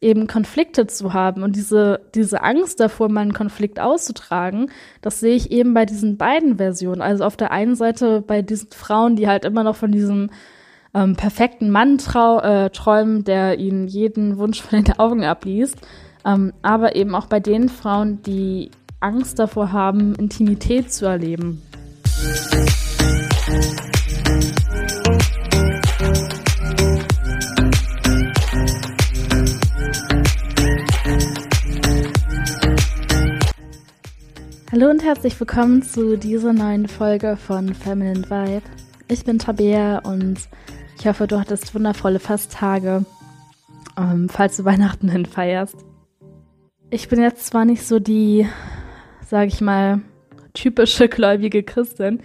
eben Konflikte zu haben und diese, diese Angst davor, mal einen Konflikt auszutragen, das sehe ich eben bei diesen beiden Versionen. Also auf der einen Seite bei diesen Frauen, die halt immer noch von diesem ähm, perfekten Mann trau äh, träumen, der ihnen jeden Wunsch von den Augen abliest, ähm, aber eben auch bei den Frauen, die Angst davor haben, Intimität zu erleben. Hallo und herzlich willkommen zu dieser neuen Folge von Feminine Vibe. Ich bin Tabea und ich hoffe, du hattest wundervolle Festtage, ähm, falls du Weihnachten hin feierst. Ich bin jetzt zwar nicht so die, sag ich mal, typische gläubige Christin,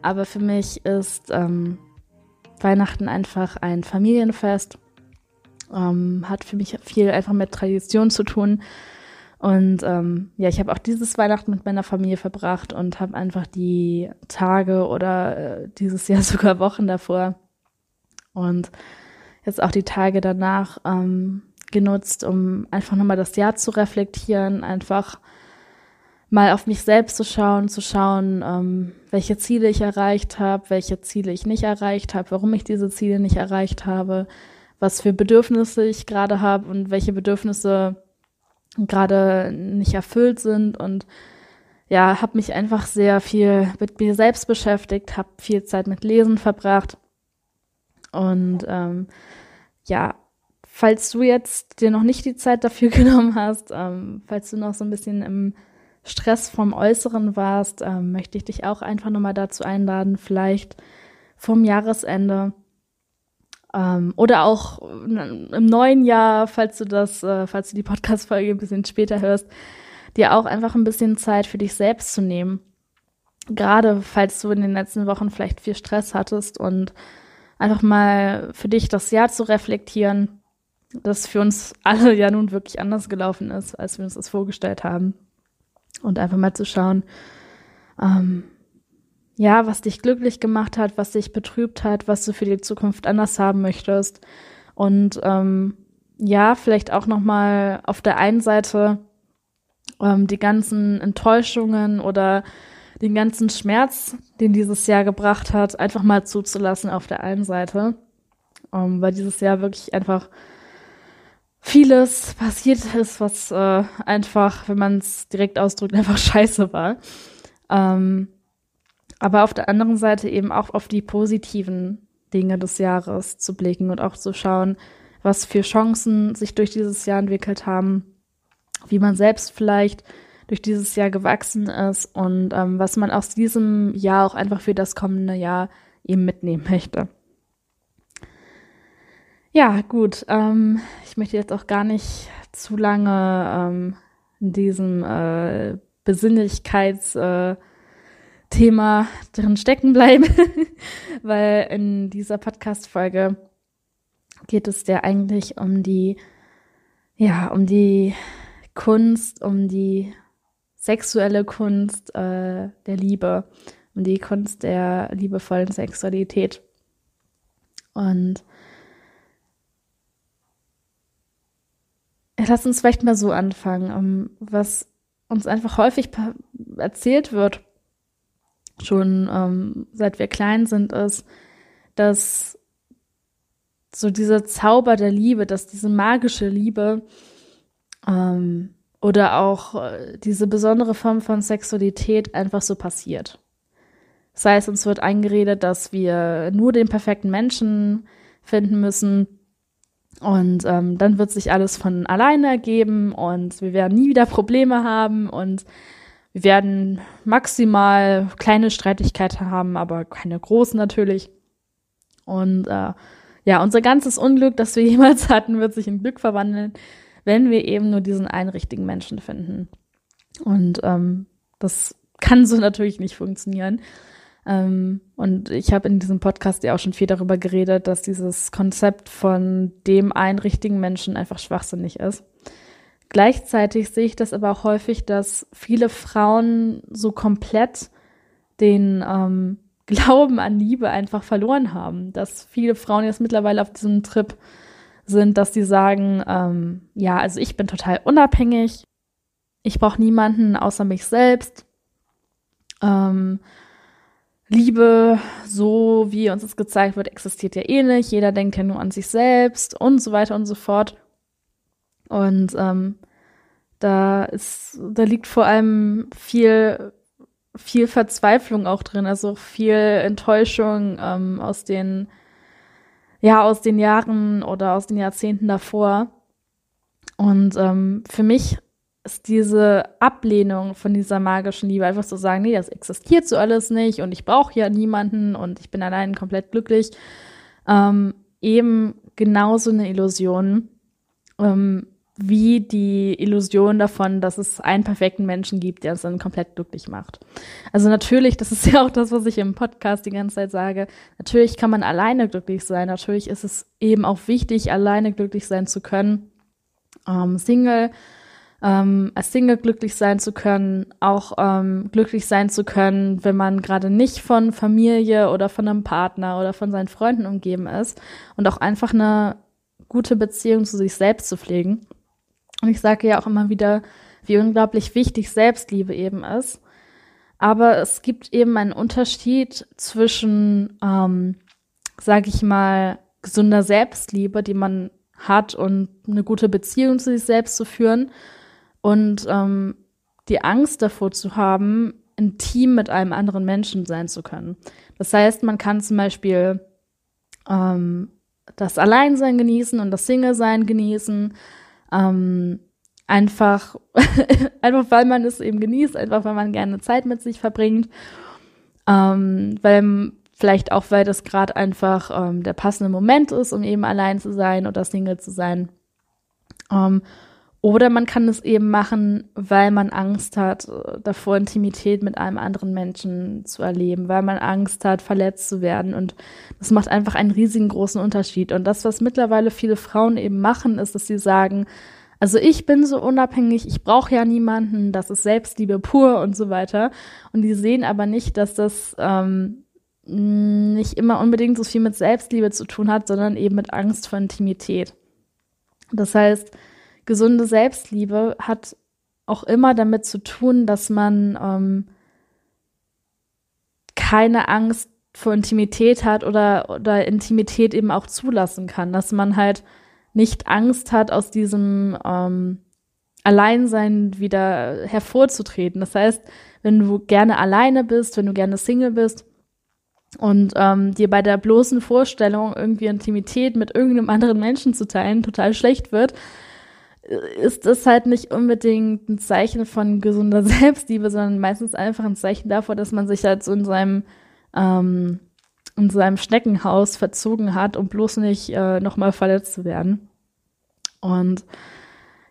aber für mich ist ähm, Weihnachten einfach ein Familienfest, ähm, hat für mich viel einfach mit Tradition zu tun und ähm, ja, ich habe auch dieses Weihnachten mit meiner Familie verbracht und habe einfach die Tage oder äh, dieses Jahr sogar Wochen davor und jetzt auch die Tage danach ähm, genutzt, um einfach nochmal das Jahr zu reflektieren, einfach mal auf mich selbst zu schauen, zu schauen, ähm, welche Ziele ich erreicht habe, welche Ziele ich nicht erreicht habe, warum ich diese Ziele nicht erreicht habe, was für Bedürfnisse ich gerade habe und welche Bedürfnisse gerade nicht erfüllt sind und ja, habe mich einfach sehr viel mit mir selbst beschäftigt, habe viel Zeit mit Lesen verbracht und ähm, ja, falls du jetzt dir noch nicht die Zeit dafür genommen hast, ähm, falls du noch so ein bisschen im Stress vom Äußeren warst, ähm, möchte ich dich auch einfach nochmal dazu einladen, vielleicht vom Jahresende ähm, oder auch im neuen Jahr, falls du das, äh, falls du die Podcast-Folge ein bisschen später hörst, dir auch einfach ein bisschen Zeit für dich selbst zu nehmen. Gerade falls du in den letzten Wochen vielleicht viel Stress hattest und einfach mal für dich das Jahr zu reflektieren, das für uns alle ja nun wirklich anders gelaufen ist, als wir uns das vorgestellt haben. Und einfach mal zu schauen, ähm, ja, was dich glücklich gemacht hat, was dich betrübt hat, was du für die Zukunft anders haben möchtest. Und ähm, ja, vielleicht auch nochmal auf der einen Seite ähm, die ganzen Enttäuschungen oder den ganzen Schmerz, den dieses Jahr gebracht hat, einfach mal zuzulassen auf der einen Seite. Ähm, weil dieses Jahr wirklich einfach vieles passiert ist, was äh, einfach, wenn man es direkt ausdrückt, einfach scheiße war. Ähm, aber auf der anderen Seite eben auch auf die positiven Dinge des Jahres zu blicken und auch zu schauen, was für Chancen sich durch dieses Jahr entwickelt haben, wie man selbst vielleicht durch dieses Jahr gewachsen ist und ähm, was man aus diesem Jahr auch einfach für das kommende Jahr eben mitnehmen möchte. Ja, gut. Ähm, ich möchte jetzt auch gar nicht zu lange ähm, in diesem äh, Besinnlichkeits- äh, Thema drin stecken bleiben, weil in dieser Podcast-Folge geht es ja eigentlich um die, ja, um die Kunst, um die sexuelle Kunst äh, der Liebe, um die Kunst der liebevollen Sexualität. Und lass uns vielleicht mal so anfangen, um was uns einfach häufig erzählt wird schon ähm, seit wir klein sind, ist, dass so dieser Zauber der Liebe, dass diese magische Liebe ähm, oder auch äh, diese besondere Form von Sexualität einfach so passiert. Das heißt, uns wird eingeredet, dass wir nur den perfekten Menschen finden müssen und ähm, dann wird sich alles von alleine ergeben und wir werden nie wieder Probleme haben und wir werden maximal kleine Streitigkeiten haben, aber keine großen natürlich. Und äh, ja, unser ganzes Unglück, das wir jemals hatten, wird sich in Glück verwandeln, wenn wir eben nur diesen einen richtigen Menschen finden. Und ähm, das kann so natürlich nicht funktionieren. Ähm, und ich habe in diesem Podcast ja auch schon viel darüber geredet, dass dieses Konzept von dem einen richtigen Menschen einfach schwachsinnig ist. Gleichzeitig sehe ich das aber auch häufig, dass viele Frauen so komplett den ähm, Glauben an Liebe einfach verloren haben. Dass viele Frauen jetzt mittlerweile auf diesem Trip sind, dass sie sagen, ähm, ja, also ich bin total unabhängig, ich brauche niemanden außer mich selbst. Ähm, Liebe, so wie uns es gezeigt wird, existiert ja eh nicht. Jeder denkt ja nur an sich selbst und so weiter und so fort. Und ähm, da ist, da liegt vor allem viel, viel Verzweiflung auch drin, also viel Enttäuschung ähm, aus den, ja, aus den Jahren oder aus den Jahrzehnten davor. Und ähm, für mich ist diese Ablehnung von dieser magischen Liebe einfach zu sagen, nee, das existiert so alles nicht und ich brauche ja niemanden und ich bin allein komplett glücklich, ähm, eben genauso eine Illusion, ähm, wie die Illusion davon, dass es einen perfekten Menschen gibt, der uns dann komplett glücklich macht. Also natürlich, das ist ja auch das, was ich im Podcast die ganze Zeit sage, natürlich kann man alleine glücklich sein, natürlich ist es eben auch wichtig, alleine glücklich sein zu können. Ähm, Single ähm, als Single glücklich sein zu können, auch ähm, glücklich sein zu können, wenn man gerade nicht von Familie oder von einem Partner oder von seinen Freunden umgeben ist und auch einfach eine gute Beziehung zu sich selbst zu pflegen. Und ich sage ja auch immer wieder, wie unglaublich wichtig Selbstliebe eben ist. Aber es gibt eben einen Unterschied zwischen, ähm, sage ich mal, gesunder Selbstliebe, die man hat und eine gute Beziehung zu sich selbst zu führen und ähm, die Angst davor zu haben, intim mit einem anderen Menschen sein zu können. Das heißt, man kann zum Beispiel ähm, das Alleinsein genießen und das Single-Sein genießen, ähm, einfach, einfach weil man es eben genießt, einfach weil man gerne Zeit mit sich verbringt, ähm, weil vielleicht auch, weil das gerade einfach ähm, der passende Moment ist, um eben allein zu sein oder Single zu sein. Ähm, oder man kann es eben machen, weil man Angst hat, davor Intimität mit einem anderen Menschen zu erleben, weil man Angst hat, verletzt zu werden. Und das macht einfach einen riesigen großen Unterschied. Und das, was mittlerweile viele Frauen eben machen, ist, dass sie sagen, also ich bin so unabhängig, ich brauche ja niemanden, das ist Selbstliebe pur und so weiter. Und die sehen aber nicht, dass das ähm, nicht immer unbedingt so viel mit Selbstliebe zu tun hat, sondern eben mit Angst vor Intimität. Das heißt, gesunde Selbstliebe hat auch immer damit zu tun, dass man ähm, keine Angst vor Intimität hat oder, oder Intimität eben auch zulassen kann, dass man halt nicht Angst hat, aus diesem ähm, Alleinsein wieder hervorzutreten. Das heißt, wenn du gerne alleine bist, wenn du gerne Single bist und ähm, dir bei der bloßen Vorstellung, irgendwie Intimität mit irgendeinem anderen Menschen zu teilen, total schlecht wird, ist das halt nicht unbedingt ein Zeichen von gesunder Selbstliebe, sondern meistens einfach ein Zeichen davor, dass man sich halt so in seinem ähm, in seinem Schneckenhaus verzogen hat, um bloß nicht äh, nochmal verletzt zu werden. Und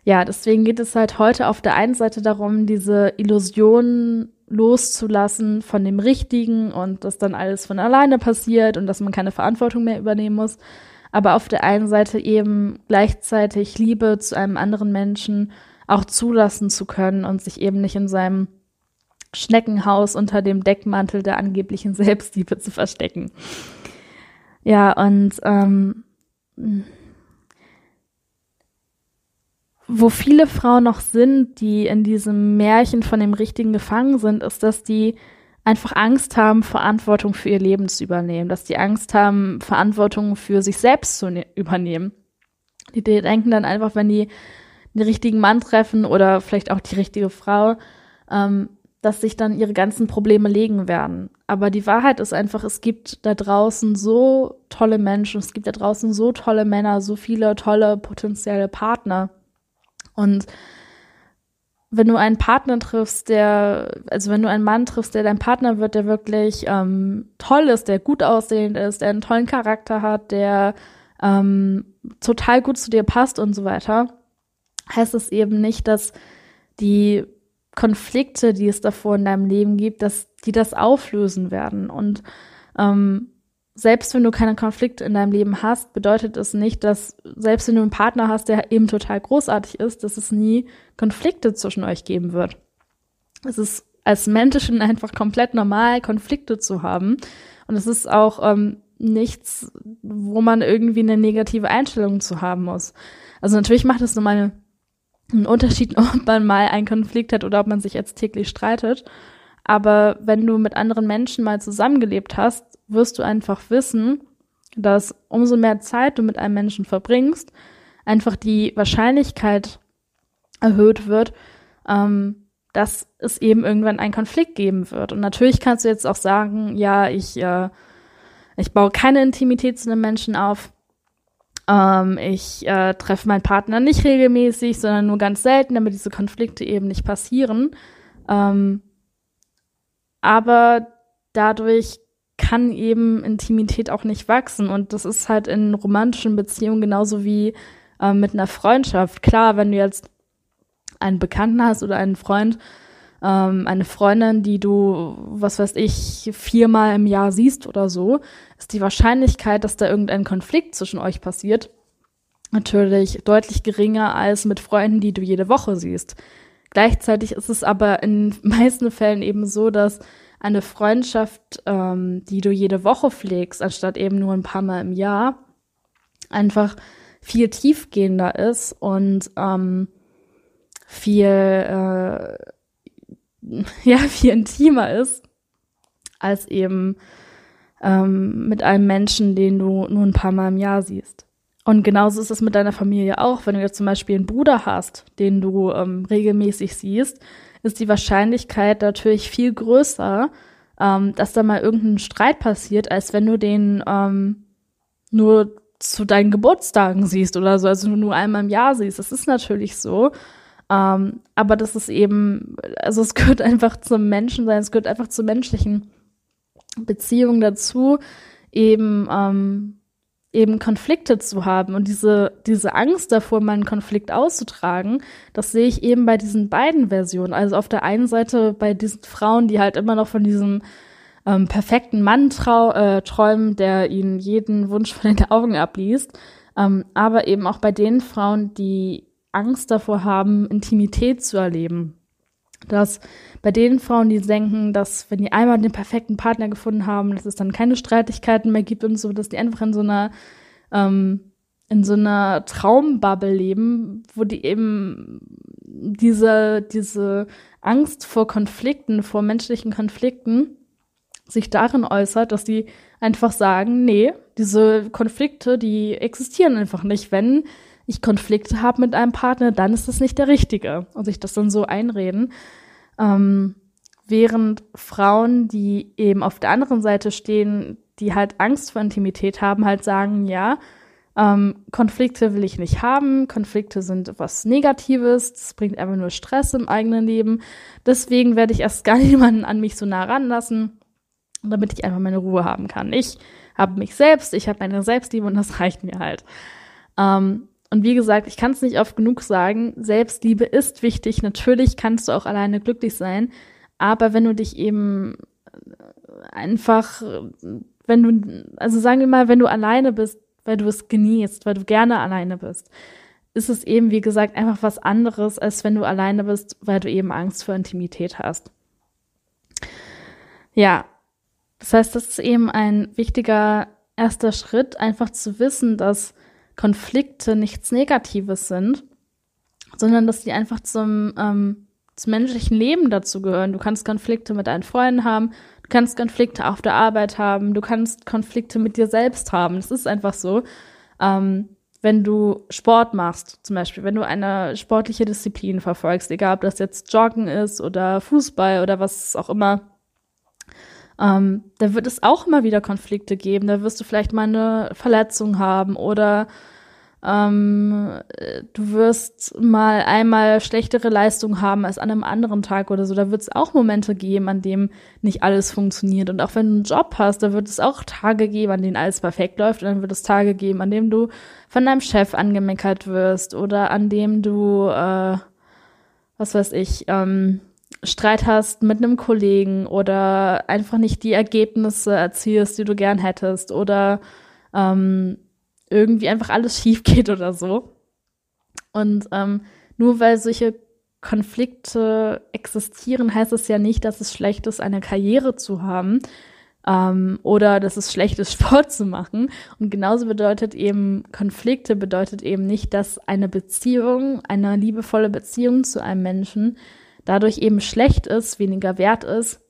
ja, deswegen geht es halt heute auf der einen Seite darum, diese Illusionen loszulassen von dem Richtigen und dass dann alles von alleine passiert und dass man keine Verantwortung mehr übernehmen muss aber auf der einen Seite eben gleichzeitig Liebe zu einem anderen Menschen auch zulassen zu können und sich eben nicht in seinem Schneckenhaus unter dem Deckmantel der angeblichen Selbstliebe zu verstecken. Ja, und ähm, wo viele Frauen noch sind, die in diesem Märchen von dem Richtigen gefangen sind, ist, dass die einfach Angst haben, Verantwortung für ihr Leben zu übernehmen, dass die Angst haben, Verantwortung für sich selbst zu ne übernehmen. Die denken dann einfach, wenn die den richtigen Mann treffen oder vielleicht auch die richtige Frau, ähm, dass sich dann ihre ganzen Probleme legen werden. Aber die Wahrheit ist einfach, es gibt da draußen so tolle Menschen, es gibt da draußen so tolle Männer, so viele tolle potenzielle Partner. Und wenn du einen Partner triffst, der, also wenn du einen Mann triffst, der dein Partner wird, der wirklich ähm, toll ist, der gut aussehend ist, der einen tollen Charakter hat, der ähm, total gut zu dir passt und so weiter, heißt es eben nicht, dass die Konflikte, die es davor in deinem Leben gibt, dass die das auflösen werden. Und ähm, selbst wenn du keine Konflikte in deinem Leben hast, bedeutet es nicht, dass selbst wenn du einen Partner hast, der eben total großartig ist, dass es nie Konflikte zwischen euch geben wird. Es ist als Menschen einfach komplett normal, Konflikte zu haben. Und es ist auch ähm, nichts, wo man irgendwie eine negative Einstellung zu haben muss. Also natürlich macht es nur mal einen Unterschied, ob man mal einen Konflikt hat oder ob man sich jetzt täglich streitet. Aber wenn du mit anderen Menschen mal zusammengelebt hast, wirst du einfach wissen, dass umso mehr Zeit du mit einem Menschen verbringst, einfach die Wahrscheinlichkeit erhöht wird, ähm, dass es eben irgendwann einen Konflikt geben wird. Und natürlich kannst du jetzt auch sagen, ja, ich, äh, ich baue keine Intimität zu einem Menschen auf. Ähm, ich äh, treffe meinen Partner nicht regelmäßig, sondern nur ganz selten, damit diese Konflikte eben nicht passieren. Ähm, aber dadurch kann eben Intimität auch nicht wachsen. Und das ist halt in romantischen Beziehungen genauso wie äh, mit einer Freundschaft. Klar, wenn du jetzt einen Bekannten hast oder einen Freund, ähm, eine Freundin, die du, was weiß ich, viermal im Jahr siehst oder so, ist die Wahrscheinlichkeit, dass da irgendein Konflikt zwischen euch passiert, natürlich deutlich geringer als mit Freunden, die du jede Woche siehst. Gleichzeitig ist es aber in meisten Fällen eben so, dass eine Freundschaft, ähm, die du jede Woche pflegst, anstatt eben nur ein paar Mal im Jahr, einfach viel tiefgehender ist und ähm, viel, äh, ja, viel intimer ist, als eben ähm, mit einem Menschen, den du nur ein paar Mal im Jahr siehst. Und genauso ist es mit deiner Familie auch. Wenn du jetzt zum Beispiel einen Bruder hast, den du ähm, regelmäßig siehst, ist die Wahrscheinlichkeit natürlich viel größer, ähm, dass da mal irgendein Streit passiert, als wenn du den ähm, nur zu deinen Geburtstagen siehst oder so, also nur einmal im Jahr siehst. Das ist natürlich so. Ähm, aber das ist eben, also es gehört einfach zum Menschensein, es gehört einfach zur menschlichen Beziehung dazu, eben, ähm, eben Konflikte zu haben und diese, diese Angst davor, meinen Konflikt auszutragen, das sehe ich eben bei diesen beiden Versionen. Also auf der einen Seite bei diesen Frauen, die halt immer noch von diesem ähm, perfekten Mann trau äh, träumen, der ihnen jeden Wunsch von den Augen abliest, ähm, aber eben auch bei den Frauen, die Angst davor haben, Intimität zu erleben. Dass bei den Frauen, die denken, dass wenn die einmal den perfekten Partner gefunden haben, dass es dann keine Streitigkeiten mehr gibt und so, dass die einfach in so einer ähm, in so einer Traumbubble leben, wo die eben diese, diese Angst vor Konflikten, vor menschlichen Konflikten sich darin äußert, dass die einfach sagen, nee, diese Konflikte, die existieren einfach nicht. Wenn ich Konflikte habe mit einem Partner, dann ist das nicht der Richtige. Und sich das dann so einreden. Ähm, während Frauen, die eben auf der anderen Seite stehen, die halt Angst vor Intimität haben, halt sagen, ja, ähm, Konflikte will ich nicht haben, Konflikte sind was Negatives, das bringt einfach nur Stress im eigenen Leben. Deswegen werde ich erst gar niemanden an mich so nah ranlassen, damit ich einfach meine Ruhe haben kann. Ich habe mich selbst, ich habe meine Selbstliebe und das reicht mir halt. Ähm, und wie gesagt, ich kann es nicht oft genug sagen, Selbstliebe ist wichtig. Natürlich kannst du auch alleine glücklich sein, aber wenn du dich eben einfach, wenn du, also sagen wir mal, wenn du alleine bist, weil du es genießt, weil du gerne alleine bist, ist es eben, wie gesagt, einfach was anderes, als wenn du alleine bist, weil du eben Angst vor Intimität hast. Ja, das heißt, das ist eben ein wichtiger erster Schritt, einfach zu wissen, dass Konflikte nichts Negatives sind, sondern dass die einfach zum, ähm, zum menschlichen Leben dazu gehören. Du kannst Konflikte mit deinen Freunden haben, du kannst Konflikte auf der Arbeit haben, du kannst Konflikte mit dir selbst haben. Das ist einfach so. Ähm, wenn du Sport machst, zum Beispiel, wenn du eine sportliche Disziplin verfolgst, egal ob das jetzt Joggen ist oder Fußball oder was auch immer, ähm, da wird es auch immer wieder Konflikte geben. Da wirst du vielleicht mal eine Verletzung haben oder ähm, du wirst mal einmal schlechtere Leistung haben als an einem anderen Tag oder so. Da wird es auch Momente geben, an denen nicht alles funktioniert. Und auch wenn du einen Job hast, da wird es auch Tage geben, an denen alles perfekt läuft. Und dann wird es Tage geben, an denen du von deinem Chef angemeckert wirst oder an dem du, äh, was weiß ich, ähm, Streit hast mit einem Kollegen oder einfach nicht die Ergebnisse erzielst, die du gern hättest oder ähm, irgendwie einfach alles schief geht oder so. Und ähm, nur weil solche Konflikte existieren, heißt es ja nicht, dass es schlecht ist, eine Karriere zu haben. ähm, oder dass es schlecht ist, Sport zu machen. Und genauso bedeutet eben Konflikte bedeutet eben nicht, dass eine Beziehung, eine liebevolle Beziehung zu einem Menschen dadurch eben schlecht ist, weniger wert ist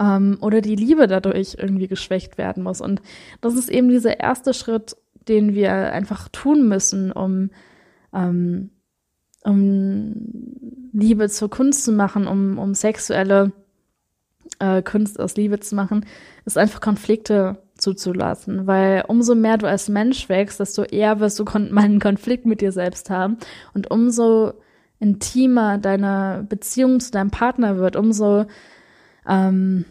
ähm, oder die Liebe dadurch irgendwie geschwächt werden muss. Und das ist eben dieser erste Schritt, den wir einfach tun müssen, um ähm, um Liebe zur Kunst zu machen, um, um sexuelle äh, Kunst aus Liebe zu machen, ist einfach Konflikte zuzulassen. Weil umso mehr du als Mensch wächst, desto eher wirst du kon mal einen Konflikt mit dir selbst haben. Und umso intimer deine Beziehung zu deinem Partner wird, umso ähm,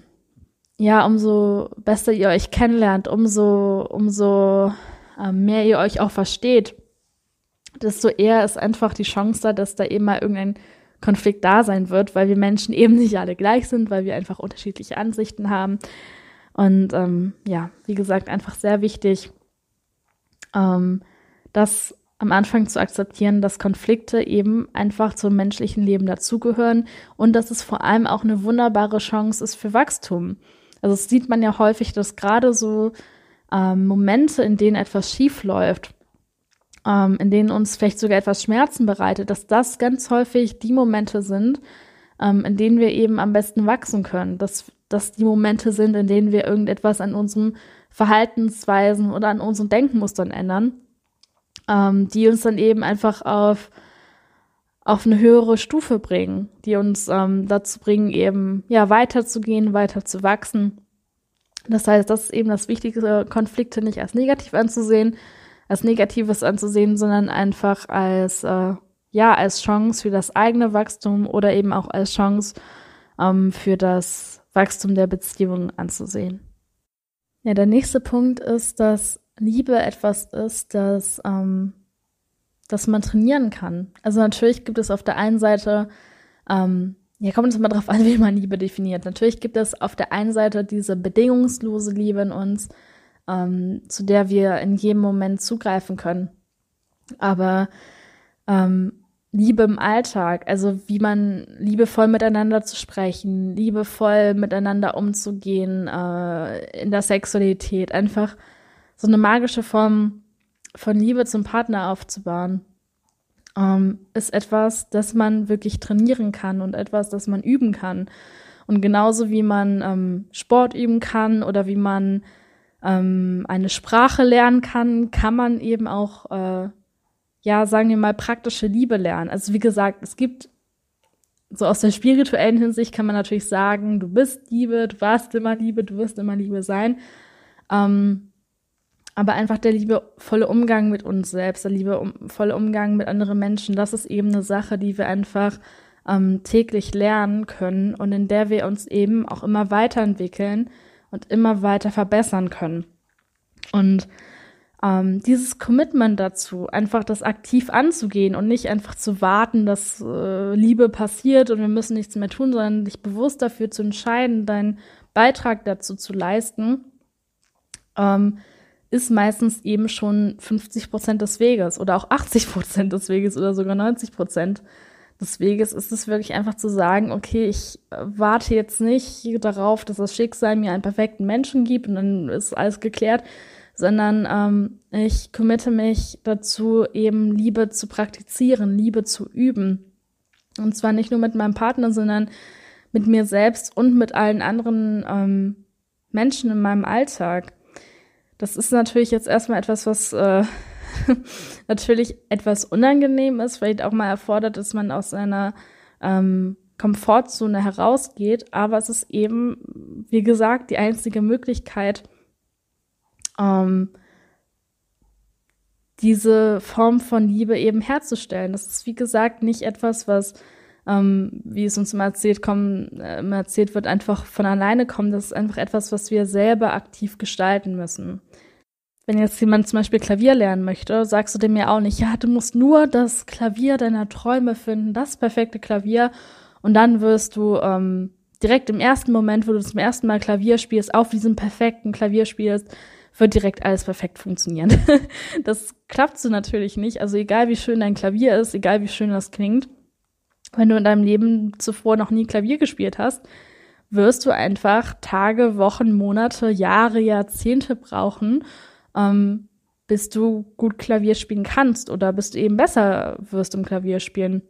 ja, umso besser ihr euch kennenlernt, umso, umso ähm, mehr ihr euch auch versteht, desto eher ist einfach die Chance da, dass da eben mal irgendein Konflikt da sein wird, weil wir Menschen eben nicht alle gleich sind, weil wir einfach unterschiedliche Ansichten haben. Und ähm, ja, wie gesagt, einfach sehr wichtig, ähm, das am Anfang zu akzeptieren, dass Konflikte eben einfach zum menschlichen Leben dazugehören und dass es vor allem auch eine wunderbare Chance ist für Wachstum. Also es sieht man ja häufig, dass gerade so ähm, Momente, in denen etwas schief läuft, ähm, in denen uns vielleicht sogar etwas Schmerzen bereitet, dass das ganz häufig die Momente sind, ähm, in denen wir eben am besten wachsen können. Dass das die Momente sind, in denen wir irgendetwas an unseren Verhaltensweisen oder an unseren Denkmustern ändern, ähm, die uns dann eben einfach auf auf eine höhere Stufe bringen, die uns ähm, dazu bringen, eben ja weiterzugehen, weiter zu wachsen. Das heißt, das ist eben das Wichtige, Konflikte nicht als negativ anzusehen, als Negatives anzusehen, sondern einfach als, äh, ja, als Chance für das eigene Wachstum oder eben auch als Chance ähm, für das Wachstum der Beziehung anzusehen. Ja, der nächste Punkt ist, dass Liebe etwas ist, das, ähm, das man trainieren kann. Also natürlich gibt es auf der einen Seite, ähm, ja, kommt es mal drauf an, wie man Liebe definiert. Natürlich gibt es auf der einen Seite diese bedingungslose Liebe in uns, ähm, zu der wir in jedem Moment zugreifen können. Aber ähm, Liebe im Alltag, also wie man liebevoll miteinander zu sprechen, liebevoll miteinander umzugehen, äh, in der Sexualität, einfach so eine magische Form von Liebe zum Partner aufzubauen, ähm, ist etwas, das man wirklich trainieren kann und etwas, das man üben kann. Und genauso wie man ähm, Sport üben kann oder wie man ähm, eine Sprache lernen kann, kann man eben auch, äh, ja, sagen wir mal, praktische Liebe lernen. Also wie gesagt, es gibt so aus der spirituellen Hinsicht kann man natürlich sagen, du bist Liebe, du warst immer Liebe, du wirst immer Liebe sein. Ähm, aber einfach der liebevolle Umgang mit uns selbst, der liebevolle Umgang mit anderen Menschen, das ist eben eine Sache, die wir einfach ähm, täglich lernen können und in der wir uns eben auch immer weiterentwickeln und immer weiter verbessern können. Und ähm, dieses Commitment dazu, einfach das aktiv anzugehen und nicht einfach zu warten, dass äh, Liebe passiert und wir müssen nichts mehr tun, sondern dich bewusst dafür zu entscheiden, deinen Beitrag dazu zu leisten, ähm, ist meistens eben schon 50 Prozent des Weges oder auch 80 Prozent des Weges oder sogar 90 Prozent des Weges ist es wirklich einfach zu sagen, okay, ich äh, warte jetzt nicht darauf, dass das Schicksal mir einen perfekten Menschen gibt und dann ist alles geklärt, sondern ähm, ich committe mich dazu, eben Liebe zu praktizieren, Liebe zu üben. Und zwar nicht nur mit meinem Partner, sondern mit mir selbst und mit allen anderen ähm, Menschen in meinem Alltag. Das ist natürlich jetzt erstmal etwas, was äh, natürlich etwas unangenehm ist, vielleicht auch mal erfordert, dass man aus seiner ähm, Komfortzone herausgeht, aber es ist eben, wie gesagt, die einzige Möglichkeit, ähm, diese Form von Liebe eben herzustellen. Das ist, wie gesagt, nicht etwas, was, ähm, wie es uns immer erzählt, kommen, äh, immer erzählt wird, einfach von alleine kommen. Das ist einfach etwas, was wir selber aktiv gestalten müssen wenn jetzt jemand zum Beispiel Klavier lernen möchte, sagst du dem ja auch nicht, ja, du musst nur das Klavier deiner Träume finden, das perfekte Klavier, und dann wirst du ähm, direkt im ersten Moment, wo du zum ersten Mal Klavier spielst, auf diesem perfekten Klavier spielst, wird direkt alles perfekt funktionieren. das klappt so natürlich nicht. Also egal wie schön dein Klavier ist, egal wie schön das klingt, wenn du in deinem Leben zuvor noch nie Klavier gespielt hast, wirst du einfach Tage, Wochen, Monate, Jahre, Jahrzehnte brauchen, ähm, bis du gut Klavier spielen kannst oder bis du eben besser wirst im Klavierspielen.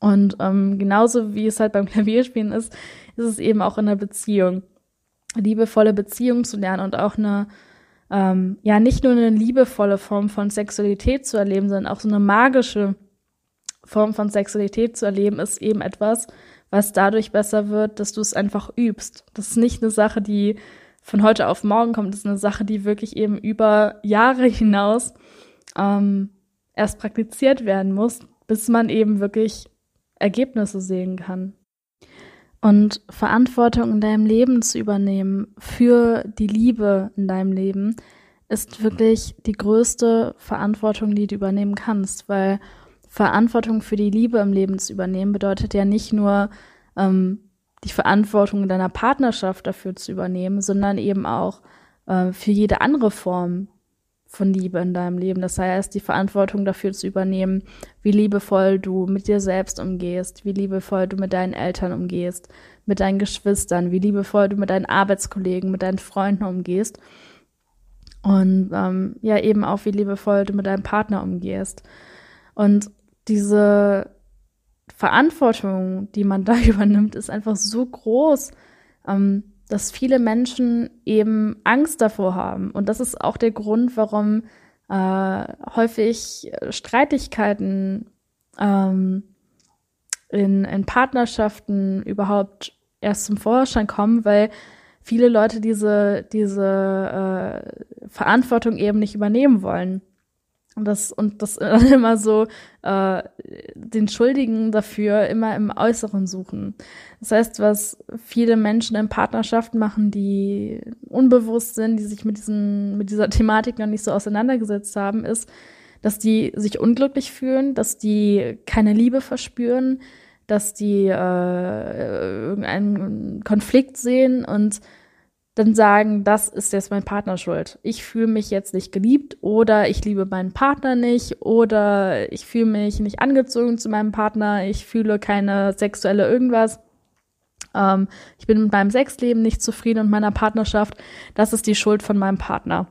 Und ähm, genauso wie es halt beim Klavierspielen ist, ist es eben auch in der Beziehung. Liebevolle Beziehung zu lernen und auch eine, ähm, ja, nicht nur eine liebevolle Form von Sexualität zu erleben, sondern auch so eine magische Form von Sexualität zu erleben, ist eben etwas, was dadurch besser wird, dass du es einfach übst. Das ist nicht eine Sache, die von heute auf morgen kommt. Das ist eine Sache, die wirklich eben über Jahre hinaus ähm, erst praktiziert werden muss, bis man eben wirklich Ergebnisse sehen kann. Und Verantwortung in deinem Leben zu übernehmen für die Liebe in deinem Leben ist wirklich die größte Verantwortung, die du übernehmen kannst, weil Verantwortung für die Liebe im Leben zu übernehmen bedeutet ja nicht nur ähm, die Verantwortung in deiner Partnerschaft dafür zu übernehmen, sondern eben auch äh, für jede andere Form von Liebe in deinem Leben. Das heißt, die Verantwortung dafür zu übernehmen, wie liebevoll du mit dir selbst umgehst, wie liebevoll du mit deinen Eltern umgehst, mit deinen Geschwistern, wie liebevoll du mit deinen Arbeitskollegen, mit deinen Freunden umgehst. Und ähm, ja, eben auch, wie liebevoll du mit deinem Partner umgehst. Und diese Verantwortung, die man da übernimmt, ist einfach so groß, ähm, dass viele Menschen eben Angst davor haben. Und das ist auch der Grund, warum äh, häufig Streitigkeiten ähm, in, in Partnerschaften überhaupt erst zum Vorschein kommen, weil viele Leute diese, diese äh, Verantwortung eben nicht übernehmen wollen. Und das, und das immer so äh, den Schuldigen dafür immer im Äußeren suchen. Das heißt, was viele Menschen in Partnerschaften machen, die unbewusst sind, die sich mit, diesen, mit dieser Thematik noch nicht so auseinandergesetzt haben, ist, dass die sich unglücklich fühlen, dass die keine Liebe verspüren, dass die äh, irgendeinen Konflikt sehen und dann sagen, das ist jetzt mein Partner schuld. Ich fühle mich jetzt nicht geliebt oder ich liebe meinen Partner nicht oder ich fühle mich nicht angezogen zu meinem Partner, ich fühle keine sexuelle irgendwas. Ähm, ich bin mit meinem Sexleben nicht zufrieden und meiner Partnerschaft. Das ist die Schuld von meinem Partner.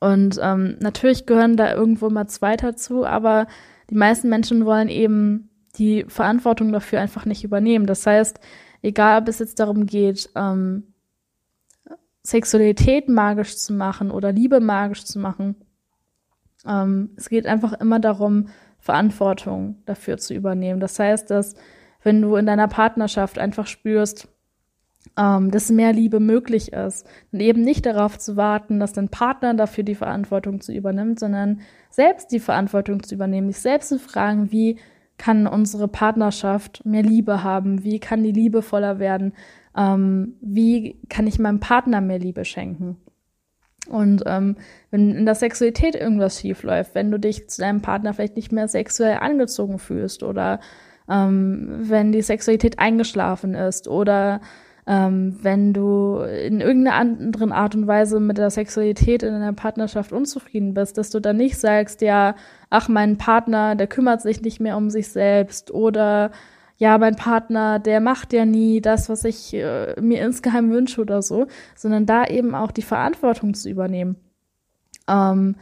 Und ähm, natürlich gehören da irgendwo mal zwei dazu, aber die meisten Menschen wollen eben die Verantwortung dafür einfach nicht übernehmen. Das heißt, egal ob es jetzt darum geht, ähm, Sexualität magisch zu machen oder Liebe magisch zu machen. Ähm, es geht einfach immer darum, Verantwortung dafür zu übernehmen. Das heißt, dass wenn du in deiner Partnerschaft einfach spürst, ähm, dass mehr Liebe möglich ist, dann eben nicht darauf zu warten, dass dein Partner dafür die Verantwortung zu übernimmt, sondern selbst die Verantwortung zu übernehmen, dich selbst zu fragen, wie kann unsere Partnerschaft mehr Liebe haben, wie kann die liebevoller werden, ähm, wie kann ich meinem Partner mehr Liebe schenken? Und ähm, wenn in der Sexualität irgendwas schief läuft, wenn du dich zu deinem Partner vielleicht nicht mehr sexuell angezogen fühlst oder ähm, wenn die Sexualität eingeschlafen ist oder ähm, wenn du in irgendeiner anderen Art und Weise mit der Sexualität in deiner Partnerschaft unzufrieden bist, dass du dann nicht sagst, ja, ach, mein Partner, der kümmert sich nicht mehr um sich selbst oder ja, mein Partner, der macht ja nie das, was ich äh, mir insgeheim wünsche oder so, sondern da eben auch die Verantwortung zu übernehmen. Ähm,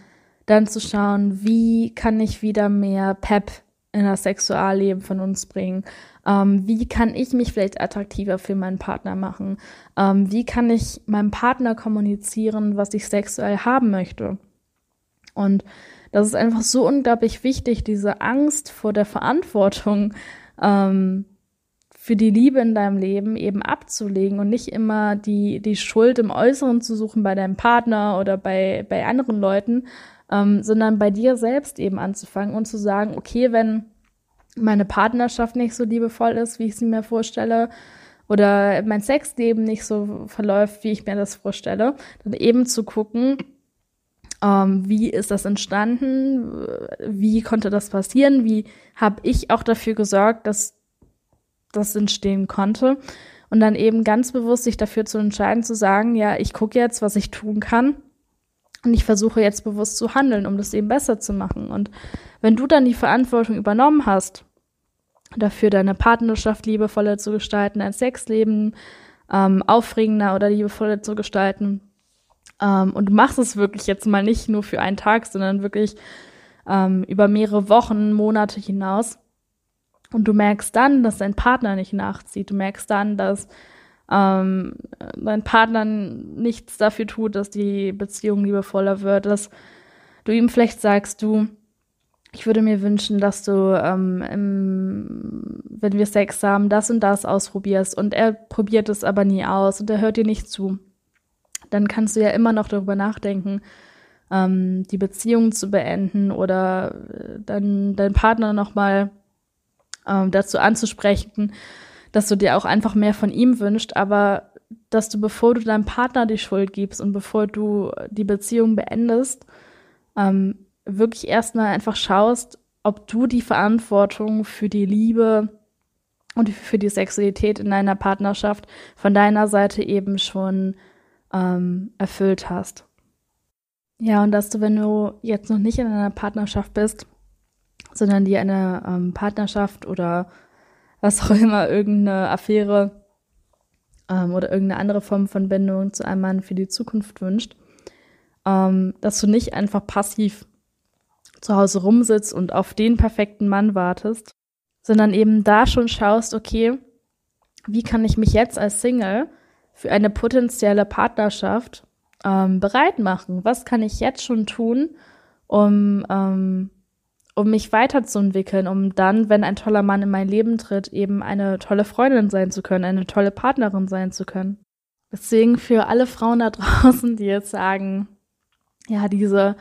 dann zu schauen, wie kann ich wieder mehr Pep in das Sexualleben von uns bringen? Ähm, wie kann ich mich vielleicht attraktiver für meinen Partner machen? Ähm, wie kann ich meinem Partner kommunizieren, was ich sexuell haben möchte? Und das ist einfach so unglaublich wichtig, diese Angst vor der Verantwortung ähm, für die Liebe in deinem Leben eben abzulegen und nicht immer die, die Schuld im Äußeren zu suchen bei deinem Partner oder bei, bei anderen Leuten, ähm, sondern bei dir selbst eben anzufangen und zu sagen, okay, wenn meine Partnerschaft nicht so liebevoll ist, wie ich sie mir vorstelle, oder mein Sexleben nicht so verläuft, wie ich mir das vorstelle, dann eben zu gucken, ähm, wie ist das entstanden? Wie konnte das passieren? Wie habe ich auch dafür gesorgt, dass das entstehen konnte? Und dann eben ganz bewusst sich dafür zu entscheiden, zu sagen, ja, ich gucke jetzt, was ich tun kann. Und ich versuche jetzt bewusst zu handeln, um das eben besser zu machen. Und wenn du dann die Verantwortung übernommen hast, dafür deine Partnerschaft liebevoller zu gestalten, dein Sexleben ähm, aufregender oder liebevoller zu gestalten. Ähm, und du machst es wirklich jetzt mal nicht nur für einen Tag, sondern wirklich ähm, über mehrere Wochen, Monate hinaus. Und du merkst dann, dass dein Partner nicht nachzieht. Du merkst dann, dass ähm, dein Partner nichts dafür tut, dass die Beziehung liebevoller wird, dass du ihm vielleicht sagst, du, ich würde mir wünschen, dass du, ähm, im, wenn wir Sex haben, das und das ausprobierst und er probiert es aber nie aus und er hört dir nicht zu. Dann kannst du ja immer noch darüber nachdenken, ähm, die Beziehung zu beenden oder äh, dann deinen Partner nochmal ähm, dazu anzusprechen, dass du dir auch einfach mehr von ihm wünscht, aber dass du, bevor du deinem Partner die Schuld gibst und bevor du die Beziehung beendest, ähm, wirklich erstmal einfach schaust, ob du die Verantwortung für die Liebe und für die Sexualität in deiner Partnerschaft von deiner Seite eben schon ähm, erfüllt hast. Ja, und dass du, wenn du jetzt noch nicht in einer Partnerschaft bist, sondern dir eine ähm, Partnerschaft oder was auch immer, irgendeine Affäre ähm, oder irgendeine andere Form von Bindung zu einem Mann für die Zukunft wünscht, ähm, dass du nicht einfach passiv zu Hause rumsitzt und auf den perfekten Mann wartest, sondern eben da schon schaust, okay, wie kann ich mich jetzt als Single für eine potenzielle Partnerschaft ähm, bereit machen? Was kann ich jetzt schon tun, um, ähm, um mich weiterzuentwickeln, um dann, wenn ein toller Mann in mein Leben tritt, eben eine tolle Freundin sein zu können, eine tolle Partnerin sein zu können? Deswegen für alle Frauen da draußen, die jetzt sagen, ja, diese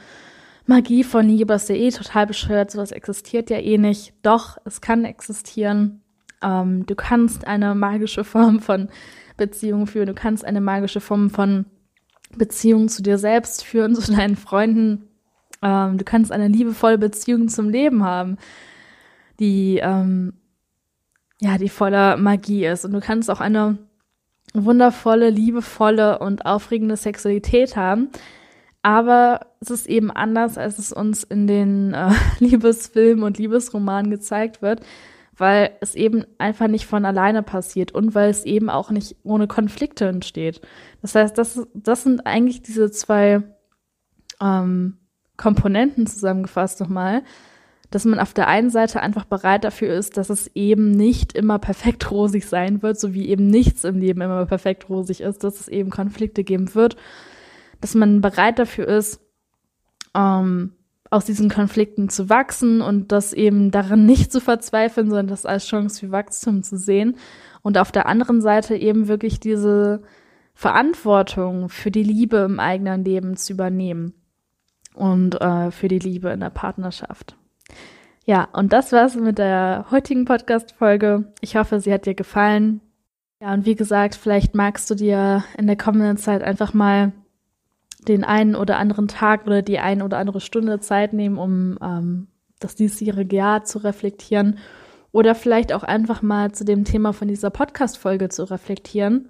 Magie von Liebe ist ja eh total bescheuert, sowas existiert ja eh nicht. Doch, es kann existieren. Ähm, du kannst eine magische Form von Beziehung führen, du kannst eine magische Form von Beziehung zu dir selbst führen, zu deinen Freunden. Ähm, du kannst eine liebevolle Beziehung zum Leben haben, die ähm, ja, die voller Magie ist. Und du kannst auch eine wundervolle, liebevolle und aufregende Sexualität haben, aber es ist eben anders, als es uns in den äh, Liebesfilmen und Liebesromanen gezeigt wird, weil es eben einfach nicht von alleine passiert und weil es eben auch nicht ohne Konflikte entsteht. Das heißt, das, das sind eigentlich diese zwei ähm, Komponenten zusammengefasst nochmal, dass man auf der einen Seite einfach bereit dafür ist, dass es eben nicht immer perfekt rosig sein wird, so wie eben nichts im Leben immer perfekt rosig ist, dass es eben Konflikte geben wird dass man bereit dafür ist, ähm, aus diesen Konflikten zu wachsen und das eben darin nicht zu verzweifeln, sondern das als Chance für Wachstum zu sehen. Und auf der anderen Seite eben wirklich diese Verantwortung für die Liebe im eigenen Leben zu übernehmen und äh, für die Liebe in der Partnerschaft. Ja, und das war's mit der heutigen Podcast-Folge. Ich hoffe, sie hat dir gefallen. Ja, und wie gesagt, vielleicht magst du dir in der kommenden Zeit einfach mal den einen oder anderen Tag oder die ein oder andere Stunde Zeit nehmen, um ähm, das diesjährige Jahr zu reflektieren oder vielleicht auch einfach mal zu dem Thema von dieser Podcast-Folge zu reflektieren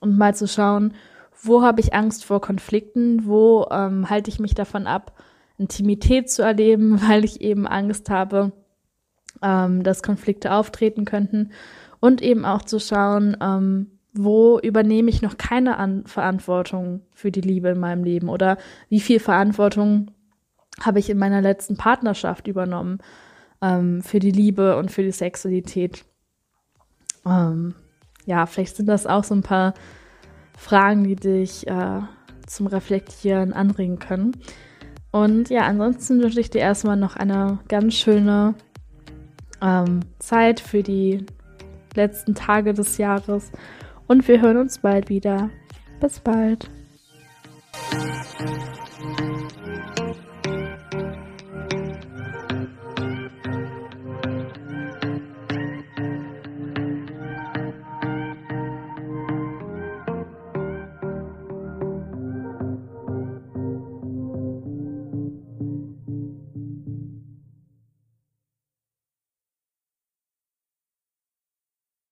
und mal zu schauen, wo habe ich Angst vor Konflikten, wo ähm, halte ich mich davon ab, Intimität zu erleben, weil ich eben Angst habe, ähm, dass Konflikte auftreten könnten? Und eben auch zu schauen, ähm, wo übernehme ich noch keine An Verantwortung für die Liebe in meinem Leben oder wie viel Verantwortung habe ich in meiner letzten Partnerschaft übernommen ähm, für die Liebe und für die Sexualität. Ähm, ja, vielleicht sind das auch so ein paar Fragen, die dich äh, zum Reflektieren anregen können. Und ja, ansonsten wünsche ich dir erstmal noch eine ganz schöne ähm, Zeit für die letzten Tage des Jahres und wir hören uns bald wieder. Bis bald.